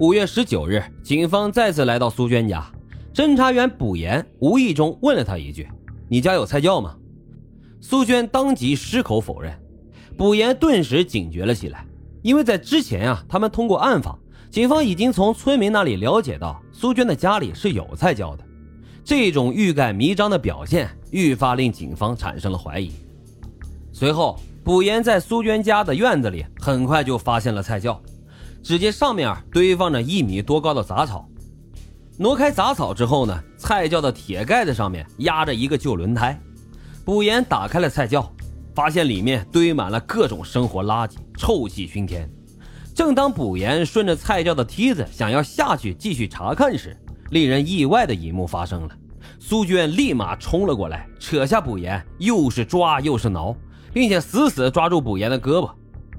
五月十九日，警方再次来到苏娟家，侦查员卜岩无意中问了他一句：“你家有菜窖吗？”苏娟当即矢口否认。卜岩顿时警觉了起来，因为在之前啊，他们通过暗访，警方已经从村民那里了解到苏娟的家里是有菜窖的。这种欲盖弥彰的表现，愈发令警方产生了怀疑。随后，卜岩在苏娟家的院子里很快就发现了菜窖，只见上面堆放着一米多高的杂草。挪开杂草之后呢，菜窖的铁盖子上面压着一个旧轮胎。卜岩打开了菜窖，发现里面堆满了各种生活垃圾，臭气熏天。正当卜岩顺着菜窖的梯子想要下去继续查看时，令人意外的一幕发生了，苏娟立马冲了过来，扯下卜岩，又是抓又是挠，并且死死抓住卜岩的胳膊，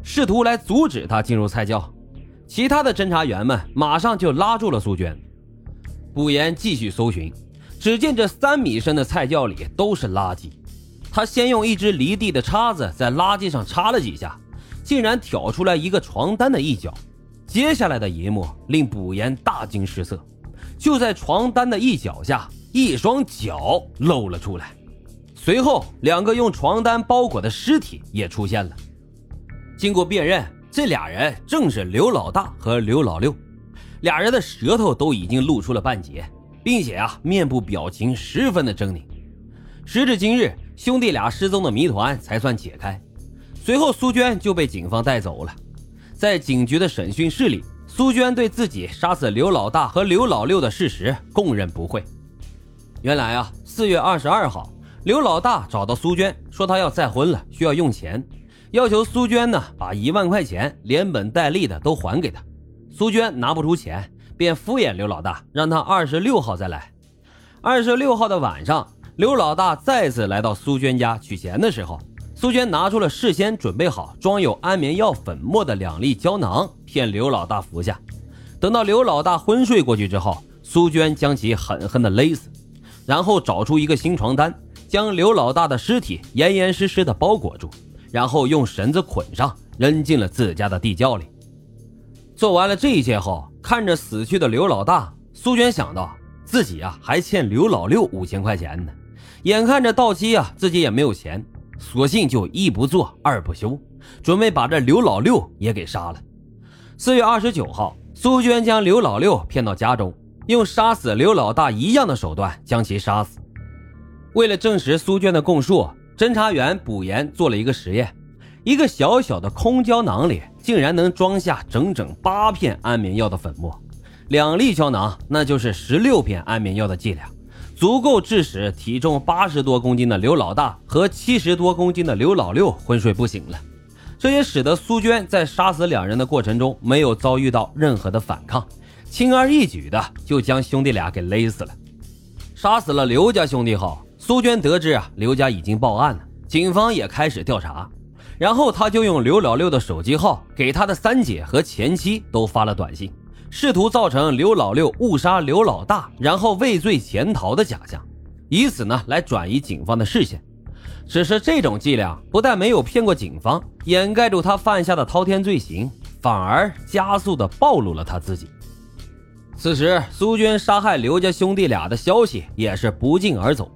试图来阻止他进入菜窖。其他的侦查员们马上就拉住了苏娟。卜岩继续搜寻，只见这三米深的菜窖里都是垃圾。他先用一只离地的叉子在垃圾上插了几下，竟然挑出来一个床单的一角。接下来的一幕令卜岩大惊失色。就在床单的一角下，一双脚露了出来。随后，两个用床单包裹的尸体也出现了。经过辨认，这俩人正是刘老大和刘老六。俩人的舌头都已经露出了半截，并且啊，面部表情十分的狰狞。时至今日，兄弟俩失踪的谜团才算解开。随后，苏娟就被警方带走了。在警局的审讯室里。苏娟对自己杀死刘老大和刘老六的事实供认不讳。原来啊，四月二十二号，刘老大找到苏娟，说他要再婚了，需要用钱，要求苏娟呢把一万块钱连本带利的都还给他。苏娟拿不出钱，便敷衍刘老大，让他二十六号再来。二十六号的晚上，刘老大再次来到苏娟家取钱的时候。苏娟拿出了事先准备好装有安眠药粉末的两粒胶囊，骗刘老大服下。等到刘老大昏睡过去之后，苏娟将其狠狠地勒死，然后找出一个新床单，将刘老大的尸体严严实实地包裹住，然后用绳子捆上，扔进了自家的地窖里。做完了这一切后，看着死去的刘老大，苏娟想到自己啊还欠刘老六五千块钱呢，眼看着到期啊，自己也没有钱。索性就一不做二不休，准备把这刘老六也给杀了。四月二十九号，苏娟将刘老六骗到家中，用杀死刘老大一样的手段将其杀死。为了证实苏娟的供述，侦查员卜岩做了一个实验：一个小小的空胶囊里竟然能装下整整八片安眠药的粉末，两粒胶囊那就是十六片安眠药的剂量。足够致使体重八十多公斤的刘老大和七十多公斤的刘老六昏睡不醒了，这也使得苏娟在杀死两人的过程中没有遭遇到任何的反抗，轻而易举的就将兄弟俩给勒死了。杀死了刘家兄弟后，苏娟得知啊刘家已经报案了，警方也开始调查，然后他就用刘老六的手机号给他的三姐和前妻都发了短信。试图造成刘老六误杀刘老大，然后畏罪潜逃的假象，以此呢来转移警方的视线。只是这种伎俩不但没有骗过警方，掩盖住他犯下的滔天罪行，反而加速的暴露了他自己。此时，苏娟杀害刘家兄弟俩的消息也是不胫而走。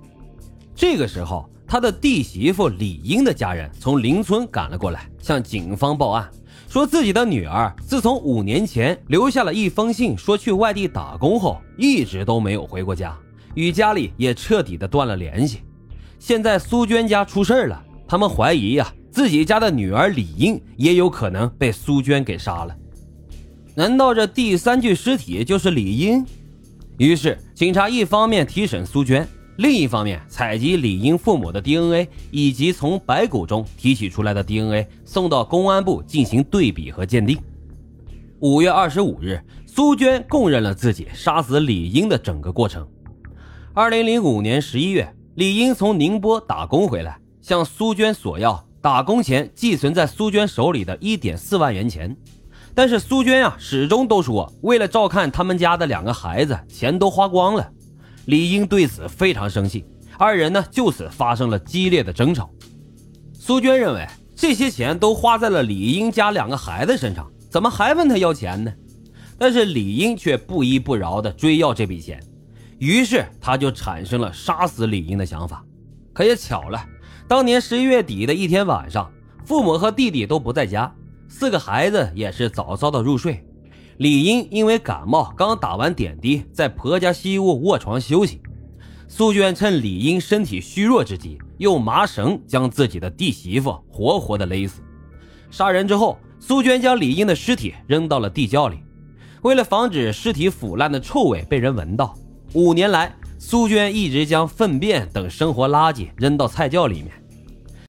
这个时候，他的弟媳妇李英的家人从邻村赶了过来，向警方报案。说自己的女儿自从五年前留下了一封信，说去外地打工后，一直都没有回过家，与家里也彻底的断了联系。现在苏娟家出事了，他们怀疑呀，自己家的女儿李英也有可能被苏娟给杀了。难道这第三具尸体就是李英？于是警察一方面提审苏娟。另一方面，采集李英父母的 DNA 以及从白骨中提取出来的 DNA，送到公安部进行对比和鉴定。五月二十五日，苏娟供认了自己杀死李英的整个过程。二零零五年十一月，李英从宁波打工回来，向苏娟索要打工前寄存在苏娟手里的一点四万元钱，但是苏娟啊，始终都说为了照看他们家的两个孩子，钱都花光了。李英对此非常生气，二人呢就此发生了激烈的争吵。苏娟认为这些钱都花在了李英家两个孩子身上，怎么还问他要钱呢？但是李英却不依不饶地追要这笔钱，于是他就产生了杀死李英的想法。可也巧了，当年十一月底的一天晚上，父母和弟弟都不在家，四个孩子也是早早的入睡。李英因为感冒刚打完点滴，在婆家西屋卧床休息。苏娟趁李英身体虚弱之际，用麻绳将自己的弟媳妇活活的勒死。杀人之后，苏娟将李英的尸体扔到了地窖里。为了防止尸体腐烂的臭味被人闻到，五年来，苏娟一直将粪便等生活垃圾扔到菜窖里面。